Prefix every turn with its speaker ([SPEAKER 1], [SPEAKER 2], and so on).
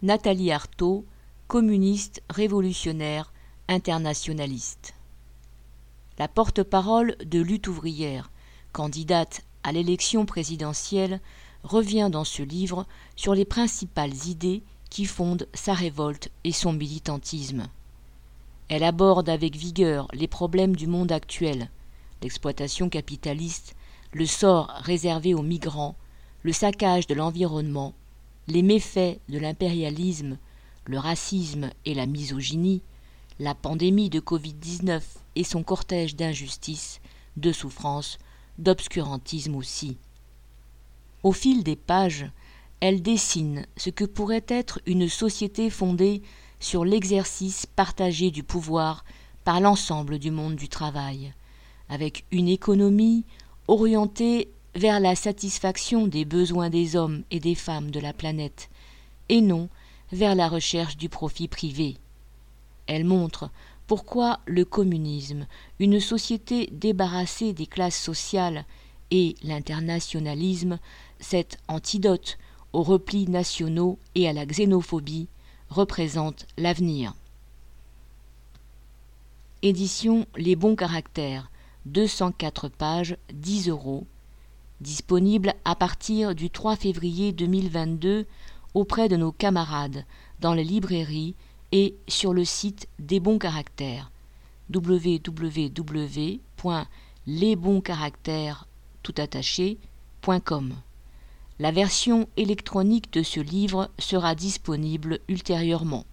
[SPEAKER 1] Nathalie Arthaud, communiste révolutionnaire internationaliste. La porte-parole de Lutte ouvrière, candidate à l'élection présidentielle, revient dans ce livre sur les principales idées qui fondent sa révolte et son militantisme. Elle aborde avec vigueur les problèmes du monde actuel, l'exploitation capitaliste, le sort réservé aux migrants, le saccage de l'environnement, les méfaits de l'impérialisme, le racisme et la misogynie, la pandémie de Covid-19 et son cortège d'injustices, de souffrances, d'obscurantisme aussi. Au fil des pages, elle dessine ce que pourrait être une société fondée sur l'exercice partagé du pouvoir par l'ensemble du monde du travail, avec une économie orientée vers la satisfaction des besoins des hommes et des femmes de la planète, et non vers la recherche du profit privé. Elle montre pourquoi le communisme, une société débarrassée des classes sociales, et l'internationalisme, cet antidote aux replis nationaux et à la xénophobie, représente l'avenir. Édition Les bons caractères, 204 pages, 10 euros, disponible à partir du 3 février 2022 auprès de nos camarades dans les librairies et sur le site des bons caractères www.lesbonscaractères.com. La version électronique de ce livre sera disponible ultérieurement.